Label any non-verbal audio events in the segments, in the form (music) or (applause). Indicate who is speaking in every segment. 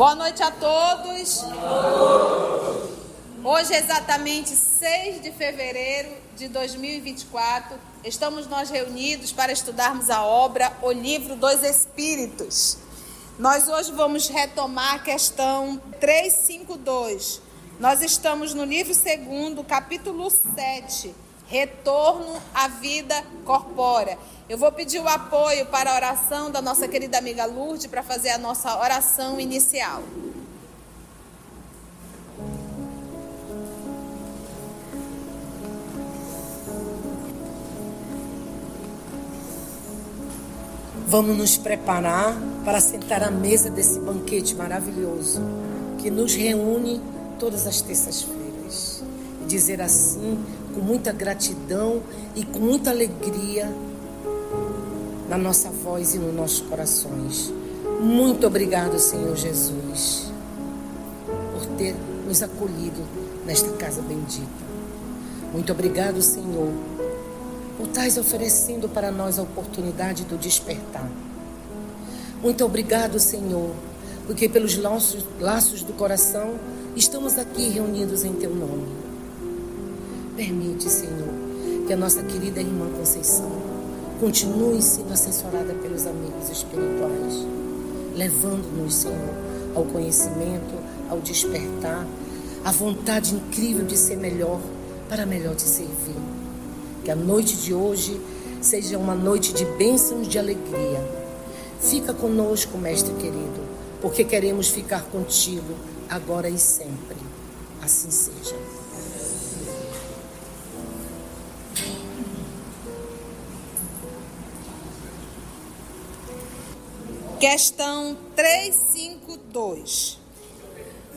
Speaker 1: Boa noite a todos. Hoje é exatamente 6 de fevereiro de 2024. Estamos nós reunidos para estudarmos a obra O Livro dos Espíritos. Nós hoje vamos retomar a questão 352. Nós estamos no livro 2, capítulo 7, Retorno à Vida Corpórea. Eu vou pedir o apoio para a oração da nossa querida amiga Lourdes para fazer a nossa oração inicial.
Speaker 2: Vamos nos preparar para sentar à mesa desse banquete maravilhoso que nos reúne todas as terças-feiras. E dizer assim, com muita gratidão e com muita alegria, na nossa voz e nos nossos corações. Muito obrigado, Senhor Jesus, por ter nos acolhido nesta casa bendita. Muito obrigado, Senhor, por estar oferecendo para nós a oportunidade do despertar. Muito obrigado, Senhor, porque pelos laços, laços do coração estamos aqui reunidos em Teu nome. Permite, Senhor, que a nossa querida irmã Conceição Continue sendo assessorada pelos amigos espirituais, levando-nos, Senhor, ao conhecimento, ao despertar, à vontade incrível de ser melhor, para melhor te servir. Que a noite de hoje seja uma noite de bênçãos de alegria. Fica conosco, Mestre querido, porque queremos ficar contigo agora e sempre. Assim seja.
Speaker 1: Questão 352.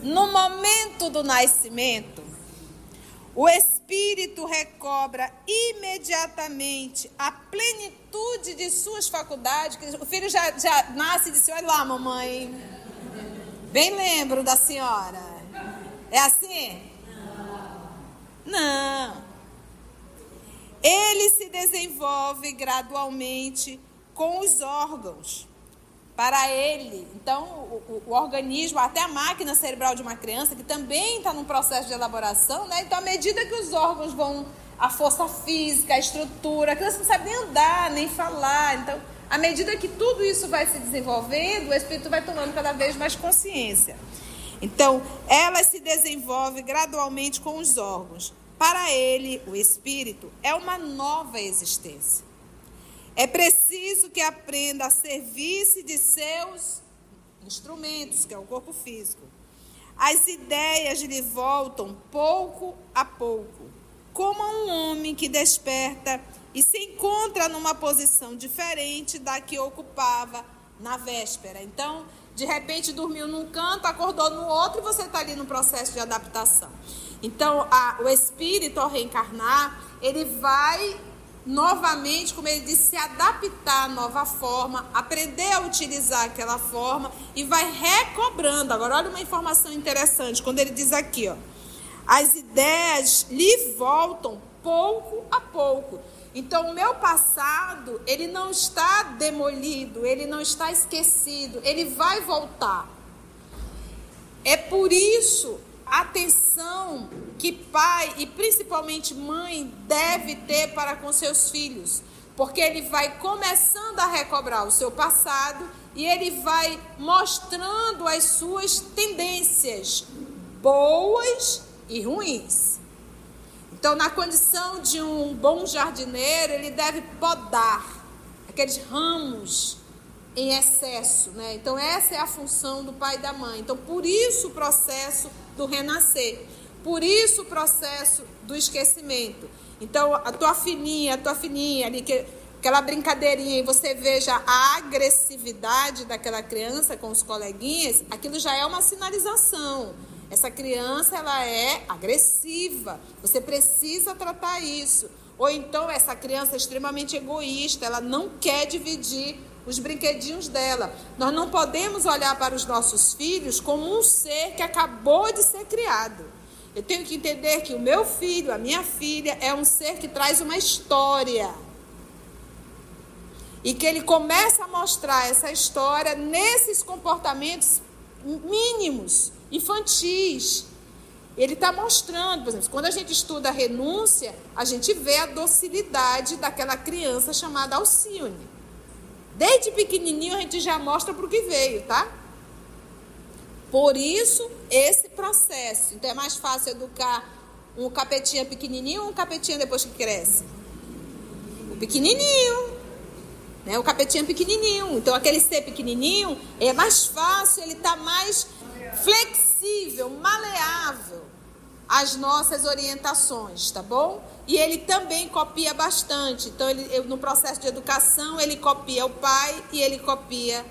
Speaker 1: No momento do nascimento, o espírito recobra imediatamente a plenitude de suas faculdades. O filho já, já nasce e diz: Olha lá, mamãe. Bem lembro da senhora. É assim? Não. Ele se desenvolve gradualmente com os órgãos para ele. Então, o, o, organismo, até a máquina cerebral de uma criança, que também está num processo de elaboração, né? Então, à medida que os órgãos vão, a força física, a estrutura, a criança não sabe nem andar, nem falar. Então, à medida que tudo isso vai se desenvolvendo, o espírito vai tomando cada vez mais consciência. Então, ela se desenvolve gradualmente com os órgãos. Para ele, o espírito é uma nova existência. É preciso que aprenda a servir-se de seus instrumentos, que é o corpo físico. As ideias lhe voltam pouco a pouco, como a um homem que desperta e se encontra numa posição diferente da que ocupava na véspera. Então, de repente dormiu num canto, acordou no outro e você está ali no processo de adaptação. Então, a, o espírito, ao reencarnar, ele vai novamente, como ele disse, se adaptar à nova forma, aprender a utilizar aquela forma e vai recobrando. Agora, olha uma informação interessante, quando ele diz aqui, ó, as ideias lhe voltam pouco a pouco. Então, o meu passado, ele não está demolido, ele não está esquecido, ele vai voltar. É por isso atenção que pai e principalmente mãe deve ter para com seus filhos, porque ele vai começando a recobrar o seu passado e ele vai mostrando as suas tendências boas e ruins. Então, na condição de um bom jardineiro, ele deve podar aqueles ramos em excesso, né? Então essa é a função do pai e da mãe. Então por isso o processo do renascer. Por isso o processo do esquecimento. Então a tua filhinha, a tua filhinha ali que aquela brincadeirinha e você veja a agressividade daquela criança com os coleguinhas, aquilo já é uma sinalização. Essa criança ela é agressiva. Você precisa tratar isso. Ou então essa criança é extremamente egoísta, ela não quer dividir os brinquedinhos dela. Nós não podemos olhar para os nossos filhos como um ser que acabou de ser criado. Eu tenho que entender que o meu filho, a minha filha, é um ser que traz uma história. E que ele começa a mostrar essa história nesses comportamentos mínimos, infantis. Ele está mostrando, por exemplo, quando a gente estuda a renúncia, a gente vê a docilidade daquela criança chamada Alcione. Desde pequenininho a gente já mostra para o que veio, tá? Por isso, esse processo. Então é mais fácil educar um capetinha pequenininho ou um capetinha depois que cresce? O pequenininho. Né? O capetinha pequenininho. Então aquele ser pequenininho é mais fácil, ele está mais flexível, maleável às nossas orientações, tá bom? E ele também copia bastante. Então, ele, no processo de educação, ele copia o pai e ele copia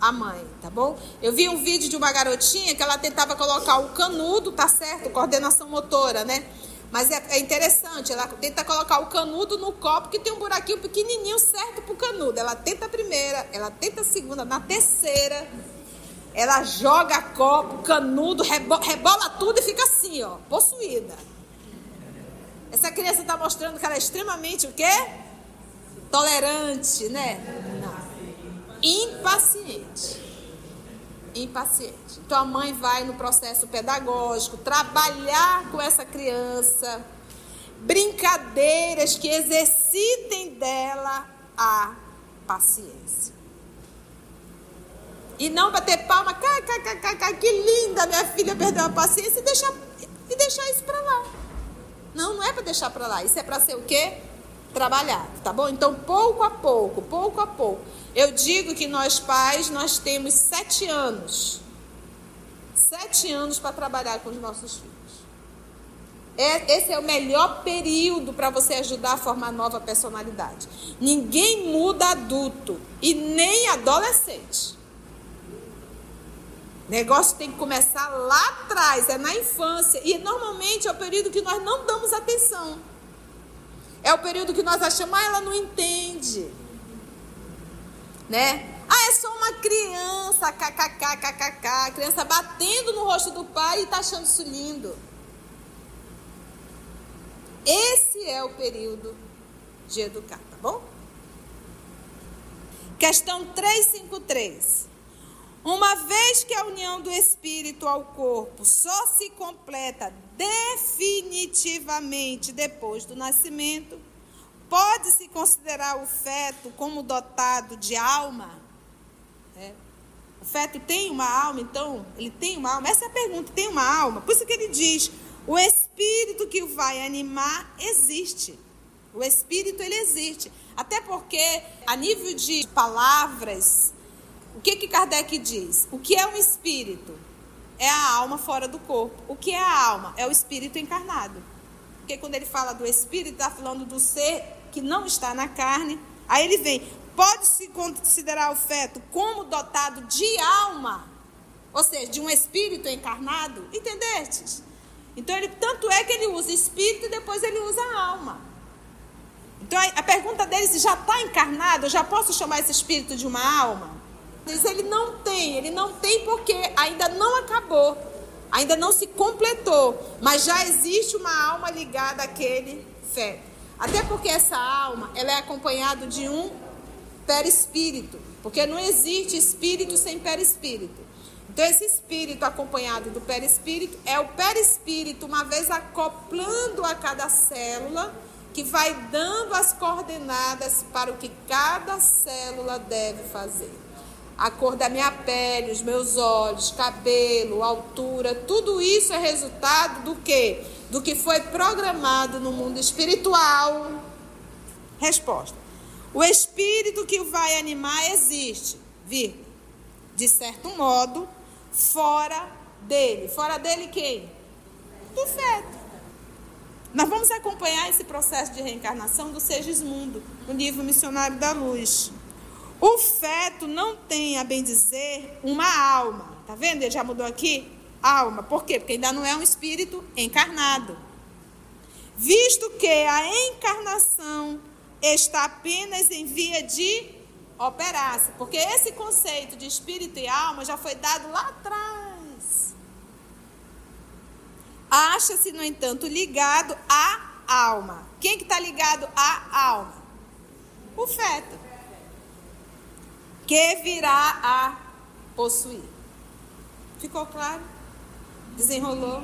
Speaker 1: a mãe, tá bom? Eu vi um vídeo de uma garotinha que ela tentava colocar o canudo, tá certo? Coordenação motora, né? Mas é, é, interessante, ela tenta colocar o canudo no copo que tem um buraquinho pequenininho certo pro canudo. Ela tenta a primeira, ela tenta a segunda, na terceira, ela joga copo, canudo, rebola tudo e fica assim, ó, possuída. Essa criança está mostrando que ela é extremamente o quê? Tolerante, né? Não. Impaciente. Impaciente. Então a mãe vai no processo pedagógico trabalhar com essa criança, brincadeiras que exercitem dela a paciência. E não bater palma, que linda, minha filha perdeu a paciência e deixar, e deixar isso para lá. Não, não é para deixar para lá. Isso é para ser o quê? Trabalhado, tá bom? Então, pouco a pouco, pouco a pouco. Eu digo que nós pais, nós temos sete anos. Sete anos para trabalhar com os nossos filhos. É, esse é o melhor período para você ajudar a formar nova personalidade. Ninguém muda adulto e nem adolescente. Negócio tem que começar lá atrás, é na infância. E normalmente é o período que nós não damos atenção. É o período que nós achamos, ah, ela não entende. Né? Ah, é só uma criança, kkk, kkk. A criança batendo no rosto do pai e tá achando isso lindo. Esse é o período de educar, tá bom? Questão 353. Uma vez que a união do espírito ao corpo só se completa definitivamente depois do nascimento, pode-se considerar o feto como dotado de alma? É. O feto tem uma alma, então? Ele tem uma alma? Essa é a pergunta: tem uma alma? Por isso que ele diz: o espírito que o vai animar existe. O espírito ele existe. Até porque, a nível de palavras, o que, que Kardec diz? O que é um espírito? É a alma fora do corpo. O que é a alma? É o espírito encarnado. Porque quando ele fala do espírito, está falando do ser que não está na carne. Aí ele vem, pode-se considerar o feto como dotado de alma, ou seja, de um espírito encarnado? Entendestes? Então, ele, tanto é que ele usa espírito e depois ele usa alma. Então, a pergunta dele se já está encarnado, eu já posso chamar esse espírito de uma alma? Diz ele não tem, ele não tem porque ainda não acabou, ainda não se completou, mas já existe uma alma ligada àquele fé. Até porque essa alma, ela é acompanhada de um perispírito, porque não existe espírito sem perispírito. Então esse espírito acompanhado do perispírito é o perispírito uma vez acoplando a cada célula que vai dando as coordenadas para o que cada célula deve fazer a cor da minha pele, os meus olhos, cabelo, altura, tudo isso é resultado do que? Do que foi programado no mundo espiritual. Resposta. O espírito que o vai animar existe, vir, de certo modo, fora dele. Fora dele quem? Do feto. Nós vamos acompanhar esse processo de reencarnação do Segismundo, no livro Missionário da Luz. O feto não tem, a bem dizer, uma alma. Tá vendo? Ele já mudou aqui? Alma. Por quê? Porque ainda não é um espírito encarnado. Visto que a encarnação está apenas em via de operar-se. Porque esse conceito de espírito e alma já foi dado lá atrás. Acha-se, no entanto, ligado à alma. Quem que está ligado à alma? O feto que virá a possuir. Ficou claro? Desenrolou?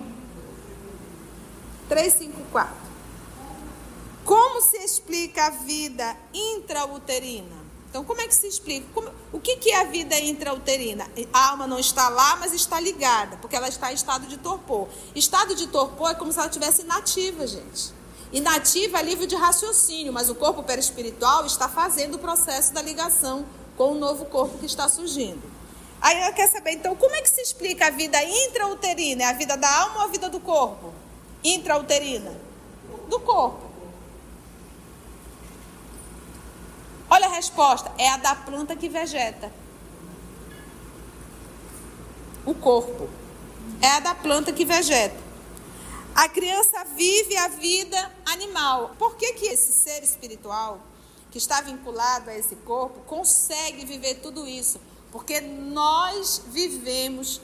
Speaker 1: 354. Como se explica a vida intrauterina? Então, como é que se explica? Como, o que, que é a vida intrauterina? A alma não está lá, mas está ligada, porque ela está em estado de torpor. Estado de torpor é como se ela estivesse inativa, gente. Inativa é livre de raciocínio, mas o corpo perispiritual está fazendo o processo da ligação com o novo corpo que está surgindo. Aí ela quer saber, então, como é que se explica a vida intrauterina? É a vida da alma ou a vida do corpo? Intrauterina? Do corpo. Olha a resposta: é a da planta que vegeta. O corpo. É a da planta que vegeta. A criança vive a vida animal. Por que, que esse ser espiritual, que está vinculado a esse corpo, consegue viver tudo isso? Porque nós vivemos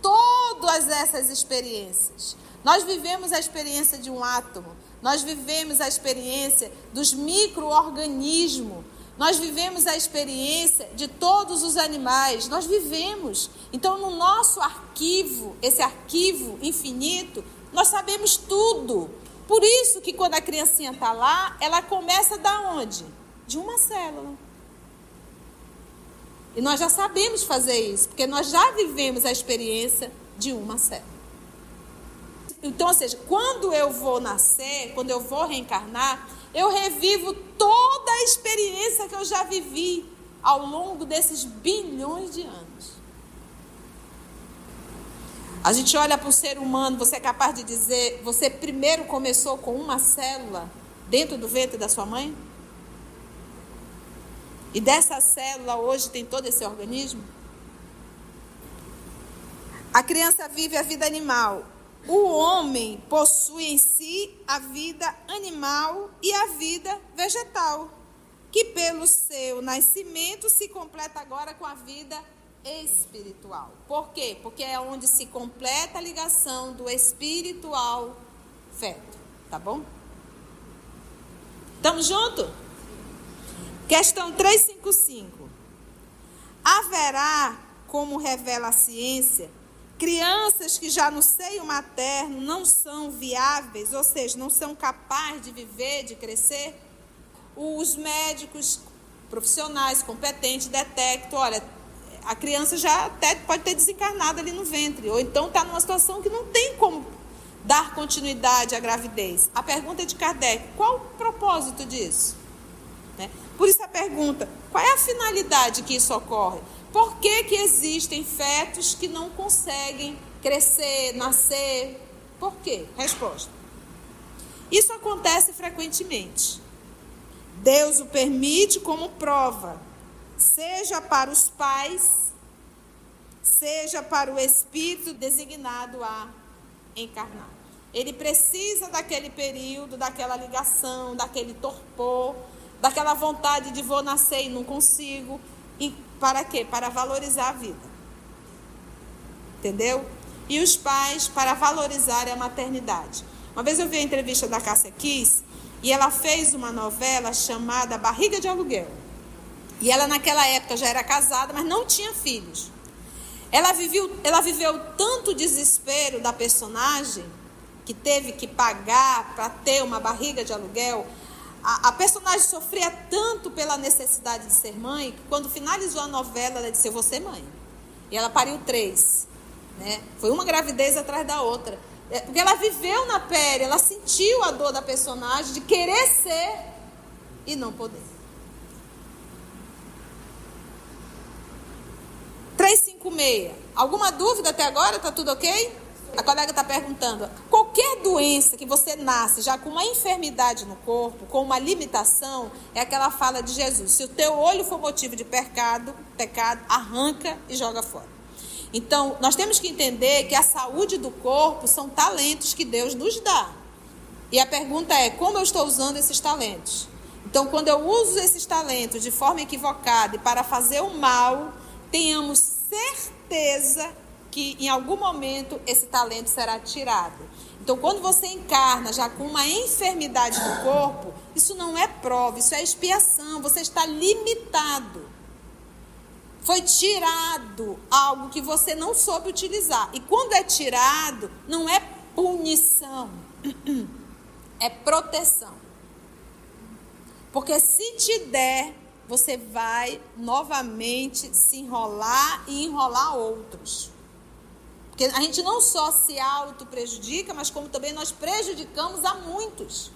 Speaker 1: todas essas experiências. Nós vivemos a experiência de um átomo, nós vivemos a experiência dos micro-organismos nós vivemos a experiência de todos os animais, nós vivemos. Então, no nosso arquivo, esse arquivo infinito, nós sabemos tudo. Por isso que quando a criancinha está lá, ela começa da onde? De uma célula. E nós já sabemos fazer isso, porque nós já vivemos a experiência de uma célula. Então, ou seja, quando eu vou nascer, quando eu vou reencarnar, eu revivo toda a experiência que eu já vivi ao longo desses bilhões de anos. A gente olha para o ser humano, você é capaz de dizer, você primeiro começou com uma célula dentro do ventre da sua mãe? E dessa célula hoje tem todo esse organismo? A criança vive a vida animal, o homem possui em si a vida animal e a vida vegetal, que pelo seu nascimento se completa agora com a vida espiritual. Por quê? Porque é onde se completa a ligação do espiritual feto, tá bom? Estamos juntos? Questão 355. Haverá, como revela a ciência, Crianças que já no seio materno não são viáveis, ou seja, não são capazes de viver, de crescer, os médicos profissionais competentes detectam, olha, a criança já até pode ter desencarnado ali no ventre, ou então está numa situação que não tem como dar continuidade à gravidez. A pergunta é de Kardec: qual o propósito disso? Né? Por isso a pergunta: qual é a finalidade que isso ocorre? Por que, que existem fetos que não conseguem crescer, nascer? Por quê? Resposta. Isso acontece frequentemente. Deus o permite como prova, seja para os pais, seja para o espírito designado a encarnar. Ele precisa daquele período, daquela ligação, daquele torpor, daquela vontade de vou nascer e não consigo, e para quê? Para valorizar a vida. Entendeu? E os pais para valorizar a maternidade. Uma vez eu vi a entrevista da Cássia Kiss e ela fez uma novela chamada Barriga de Aluguel. E ela naquela época já era casada, mas não tinha filhos. Ela viveu, ela viveu tanto desespero da personagem que teve que pagar para ter uma barriga de aluguel a, a, personagem sofria tanto pela necessidade de ser mãe que quando finalizou a novela ela disse: Eu vou ser mãe. E ela pariu três. Né? Foi uma gravidez atrás da outra. É, porque ela viveu na pele, ela sentiu a dor da personagem de querer ser e não poder. 356. Alguma dúvida até agora? Tá tudo ok? A colega está perguntando: qualquer doença que você nasce já com uma enfermidade no corpo, com uma limitação, é aquela fala de Jesus: se o teu olho for motivo de pecado, pecado, arranca e joga fora. Então, nós temos que entender que a saúde do corpo são talentos que Deus nos dá. E a pergunta é: como eu estou usando esses talentos? Então, quando eu uso esses talentos de forma equivocada e para fazer o mal, tenhamos certeza que em algum momento esse talento será tirado. Então, quando você encarna já com uma enfermidade no corpo, isso não é prova, isso é expiação, você está limitado. Foi tirado algo que você não soube utilizar. E quando é tirado, não é punição, (clears throat) é proteção. Porque se te der, você vai novamente se enrolar e enrolar outros. Porque a gente não só se auto-prejudica, mas como também nós prejudicamos a muitos.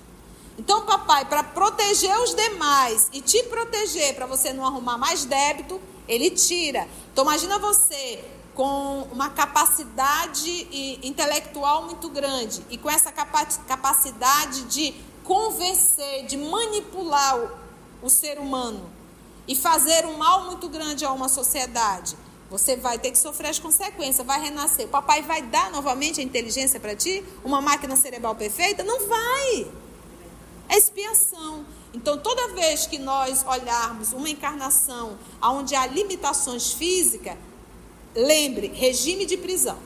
Speaker 1: Então, papai, para proteger os demais e te proteger, para você não arrumar mais débito, ele tira. Então, imagina você com uma capacidade intelectual muito grande e com essa capacidade de convencer, de manipular o, o ser humano e fazer um mal muito grande a uma sociedade. Você vai ter que sofrer as consequências, vai renascer. O papai vai dar novamente a inteligência para ti? Uma máquina cerebral perfeita? Não vai. É expiação. Então, toda vez que nós olharmos uma encarnação onde há limitações físicas, lembre, regime de prisão.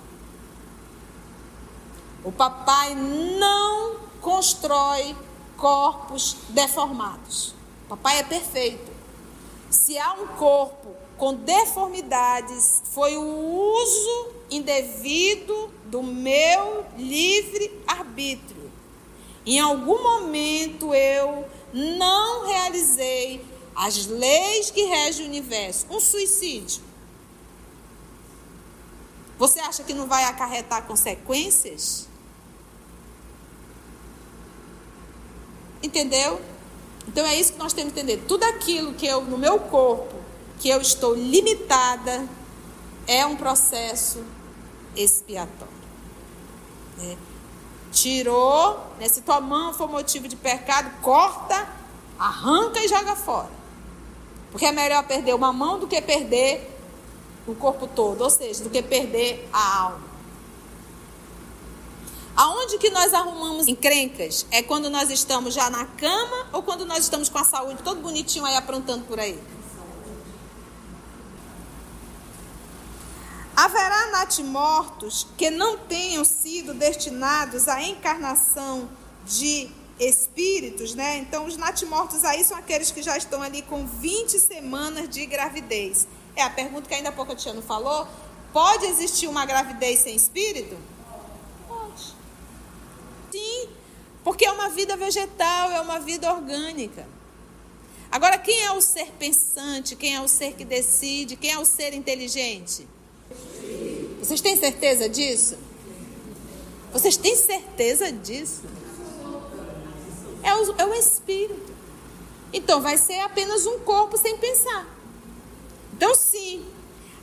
Speaker 1: O papai não constrói corpos deformados. O papai é perfeito. Se há um corpo com deformidades, foi o uso indevido do meu livre arbítrio. Em algum momento eu não realizei as leis que regem o universo. Um suicídio. Você acha que não vai acarretar consequências? Entendeu? Então é isso que nós temos que entender. Tudo aquilo que eu, no meu corpo, que eu estou limitada, é um processo expiatório. Né? Tirou, né? se tua mão for motivo de pecado, corta, arranca e joga fora. Porque é melhor perder uma mão do que perder o corpo todo, ou seja, do que perder a alma. Aonde que nós arrumamos encrencas? É quando nós estamos já na cama ou quando nós estamos com a saúde todo bonitinho aí aprontando por aí? Haverá natimortos que não tenham sido destinados à encarnação de espíritos, né? Então, os natimortos aí são aqueles que já estão ali com 20 semanas de gravidez. É a pergunta que ainda há pouco a tia não falou. Pode existir uma gravidez sem espírito? Pode. Sim, porque é uma vida vegetal, é uma vida orgânica. Agora, quem é o ser pensante? Quem é o ser que decide? Quem é o ser inteligente? Vocês têm certeza disso? Vocês têm certeza disso? É o, é o espírito. Então vai ser apenas um corpo sem pensar. Então, sim,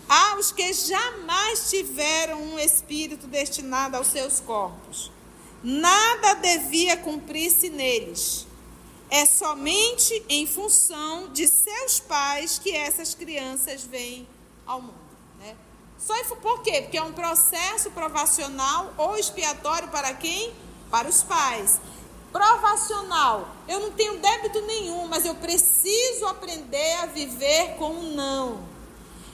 Speaker 1: há os que jamais tiveram um espírito destinado aos seus corpos. Nada devia cumprir-se neles. É somente em função de seus pais que essas crianças vêm ao mundo. Só por quê? Porque é um processo provacional ou expiatório para quem? Para os pais. Provacional. Eu não tenho débito nenhum, mas eu preciso aprender a viver com um não.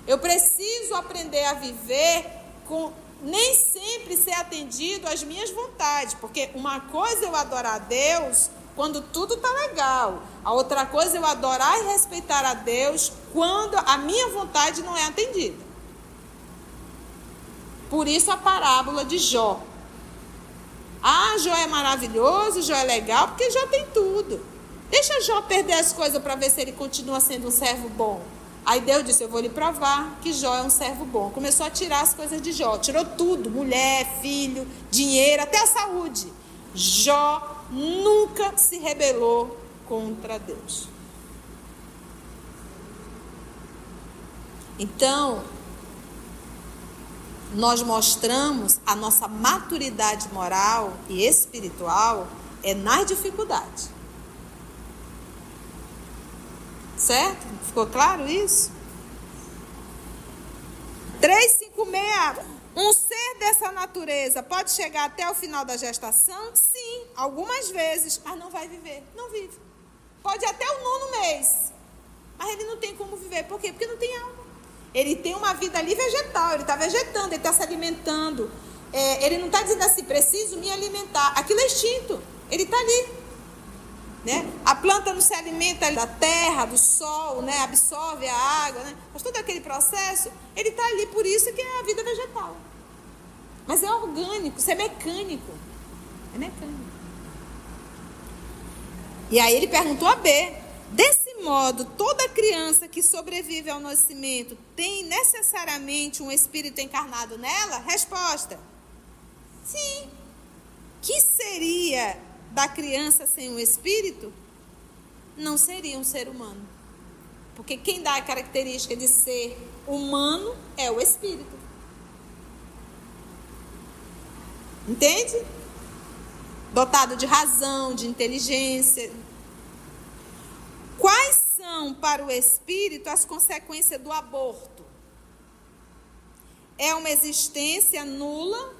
Speaker 1: Eu preciso aprender a viver com nem sempre ser atendido às minhas vontades, porque uma coisa é eu adorar a Deus quando tudo tá legal. A outra coisa é eu adorar e respeitar a Deus quando a minha vontade não é atendida. Por isso a parábola de Jó. Ah, Jó é maravilhoso, Jó é legal, porque Jó tem tudo. Deixa Jó perder as coisas para ver se ele continua sendo um servo bom. Aí Deus disse: Eu vou lhe provar que Jó é um servo bom. Começou a tirar as coisas de Jó. Tirou tudo: mulher, filho, dinheiro, até a saúde. Jó nunca se rebelou contra Deus. Então, nós mostramos a nossa maturidade moral e espiritual é nas dificuldades. Certo? Ficou claro isso? 356. Um ser dessa natureza pode chegar até o final da gestação? Sim, algumas vezes, mas não vai viver. Não vive. Pode até o nono mês, mas ele não tem como viver. Por quê? Porque não tem alma. Ele tem uma vida ali vegetal, ele está vegetando, ele está se alimentando. É, ele não está dizendo assim, preciso me alimentar. Aquilo é instinto, ele está ali. Né? A planta não se alimenta da terra, do sol, né? absorve a água, né? mas todo aquele processo, ele está ali por isso que é a vida vegetal. Mas é orgânico, isso é mecânico. É mecânico. E aí ele perguntou a B: desse modo, toda criança que sobrevive ao nascimento tem necessariamente um espírito encarnado nela? Resposta: sim. Que seria da criança sem um espírito? Não seria um ser humano. Porque quem dá a característica de ser humano é o espírito. Entende? Dotado de razão, de inteligência. Quais são para o espírito as consequências do aborto? É uma existência nula,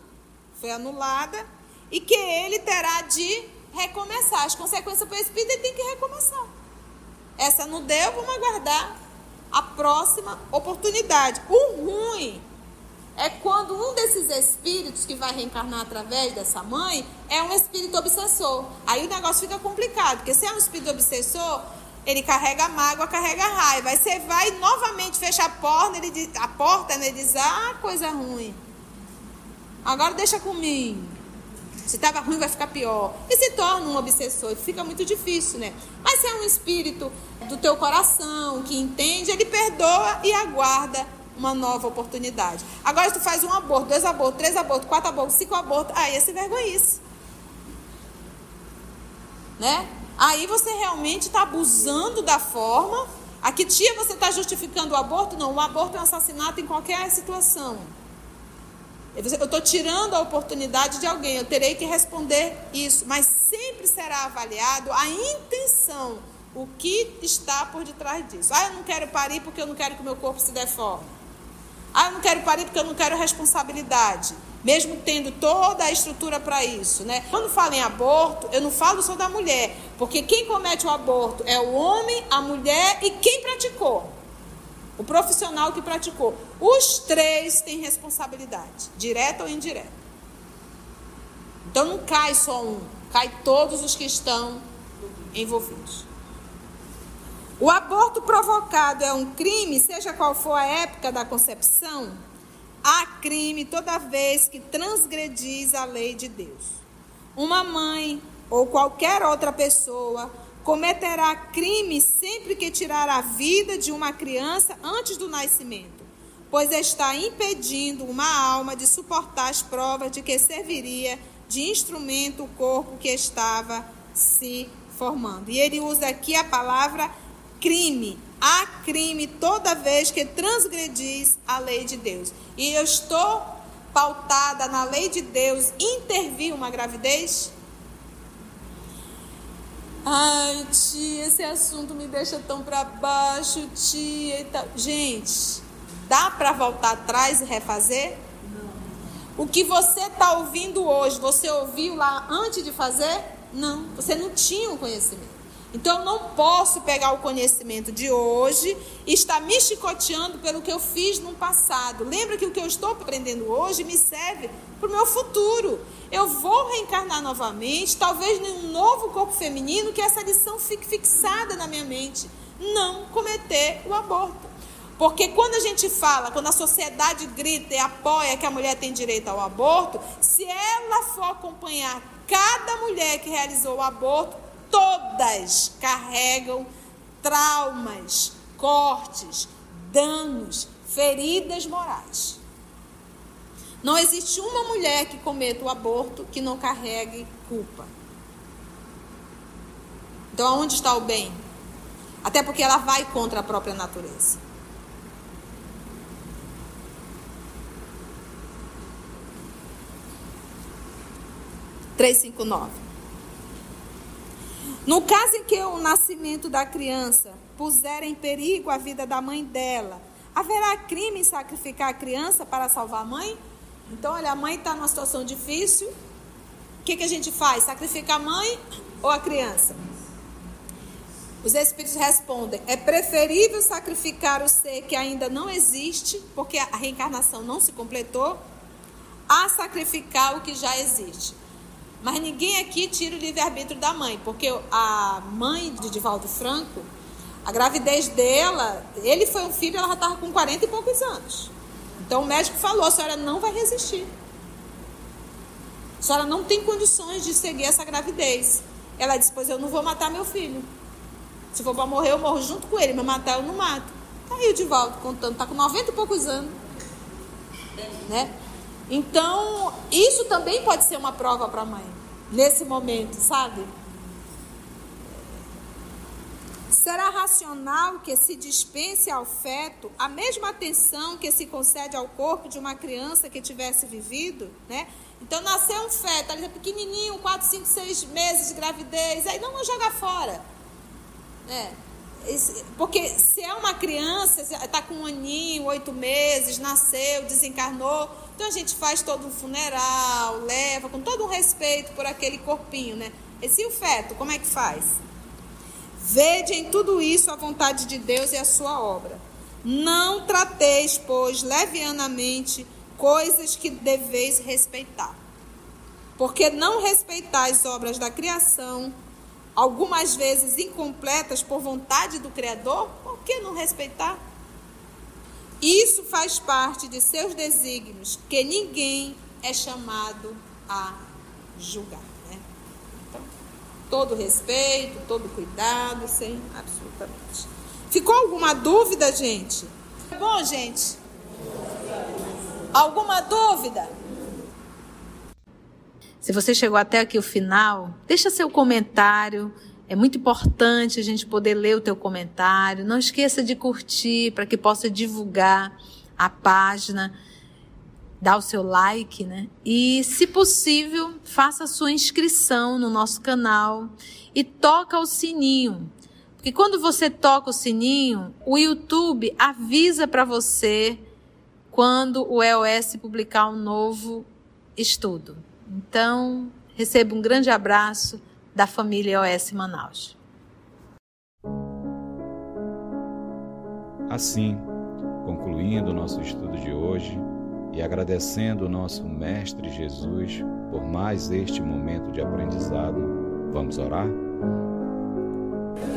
Speaker 1: foi anulada, e que ele terá de recomeçar. As consequências para o espírito ele tem que recomeçar. Essa não deu, vamos aguardar a próxima oportunidade. O ruim é quando um desses espíritos que vai reencarnar através dessa mãe é um espírito obsessor. Aí o negócio fica complicado, porque se é um espírito obsessor, ele carrega mágoa, carrega raiva. Aí você vai novamente fechar a porta, ele diz, a porta, né, ele diz, ah, coisa ruim. Agora deixa comigo. Se estava ruim, vai ficar pior. E se torna um obsessor, fica muito difícil, né? Mas se é um espírito do teu coração, que entende, ele perdoa e aguarda uma nova oportunidade. Agora, se tu faz um aborto, dois abortos, três abortos, quatro abortos, cinco abortos, aí é se vergonhice. Né? Aí você realmente está abusando da forma. A que tia você está justificando o aborto? Não, o aborto é um assassinato em qualquer situação. Eu estou tirando a oportunidade de alguém, eu terei que responder isso, mas sempre será avaliado a intenção, o que está por detrás disso. Ah, eu não quero parir porque eu não quero que o meu corpo se deforme. Ah, eu não quero parir porque eu não quero responsabilidade. Mesmo tendo toda a estrutura para isso, né? Quando falo em aborto, eu não falo só da mulher, porque quem comete o aborto é o homem, a mulher e quem praticou. O profissional que praticou. Os três têm responsabilidade, direta ou indireta. Então não cai só um, cai todos os que estão envolvidos. O aborto provocado é um crime, seja qual for a época da concepção, há crime toda vez que transgredis a lei de Deus. Uma mãe ou qualquer outra pessoa cometerá crime sempre que tirar a vida de uma criança antes do nascimento, pois está impedindo uma alma de suportar as provas de que serviria de instrumento o corpo que estava se formando. E ele usa aqui a palavra crime. Há crime toda vez que transgredis a lei de Deus. E eu estou pautada na lei de Deus intervir uma gravidez? Ai, tia, esse assunto me deixa tão para baixo, tia. E tal. Gente, dá para voltar atrás e refazer? Não. O que você está ouvindo hoje, você ouviu lá antes de fazer? Não, você não tinha o um conhecimento. Então eu não posso pegar o conhecimento de hoje e estar me chicoteando pelo que eu fiz no passado. Lembra que o que eu estou aprendendo hoje me serve para o meu futuro. Eu vou reencarnar novamente, talvez em um novo corpo feminino, que essa lição fique fixada na minha mente. Não cometer o aborto. Porque quando a gente fala, quando a sociedade grita e apoia que a mulher tem direito ao aborto, se ela for acompanhar cada mulher que realizou o aborto, todas carregam traumas, cortes, danos, feridas morais. Não existe uma mulher que cometa o aborto que não carregue culpa. Então, onde está o bem? Até porque ela vai contra a própria natureza. Três, cinco, nove. No caso em que o nascimento da criança puser em perigo a vida da mãe dela, haverá crime em sacrificar a criança para salvar a mãe? Então, olha, a mãe está numa situação difícil. O que, que a gente faz? Sacrifica a mãe ou a criança? Os espíritos respondem: é preferível sacrificar o ser que ainda não existe, porque a reencarnação não se completou, a sacrificar o que já existe. Mas ninguém aqui tira o livre-arbítrio da mãe, porque a mãe de Divaldo Franco, a gravidez dela, ele foi um filho, ela já estava com 40 e poucos anos. Então o médico falou: a senhora não vai resistir. A senhora não tem condições de seguir essa gravidez. Ela disse: Pois eu não vou matar meu filho. Se for para morrer, eu morro junto com ele, mas matar eu não mato. Tá aí o Divaldo contando, tá com 90 e poucos anos. Né? Então, isso também pode ser uma prova para a mãe, nesse momento, sabe? Será racional que se dispense ao feto a mesma atenção que se concede ao corpo de uma criança que tivesse vivido, né? Então, nasceu um feto, ali é pequenininho, 4, 5, 6 meses de gravidez, aí não vou jogar fora. É. Porque se é uma criança, está com um aninho, oito meses, nasceu, desencarnou, então a gente faz todo um funeral, leva com todo um respeito por aquele corpinho, né? E se o feto, como é que faz? Vede em tudo isso a vontade de Deus e a sua obra. Não trateis, pois, levianamente coisas que deveis respeitar. Porque não respeitais obras da criação, algumas vezes incompletas por vontade do Criador, por que não respeitar? Isso faz parte de seus desígnios, que ninguém é chamado a julgar. Né? Então, todo respeito, todo cuidado, sem absolutamente. Ficou alguma dúvida, gente? Bom, gente. Alguma dúvida? Se você chegou até aqui o final, deixa seu comentário. É muito importante a gente poder ler o teu comentário. Não esqueça de curtir para que possa divulgar a página, dar o seu like, né? E, se possível, faça a sua inscrição no nosso canal e toca o sininho. Porque quando você toca o sininho, o YouTube avisa para você quando o EOS publicar um novo estudo. Então, receba um grande abraço da família OS Manaus.
Speaker 3: Assim, concluindo o nosso estudo de hoje e agradecendo o nosso Mestre Jesus por mais este momento de aprendizado, vamos orar?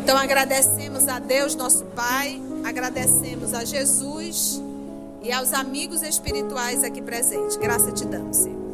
Speaker 1: Então agradecemos a Deus, nosso Pai, agradecemos a Jesus e aos amigos espirituais aqui presentes. Graça te damos, Senhor.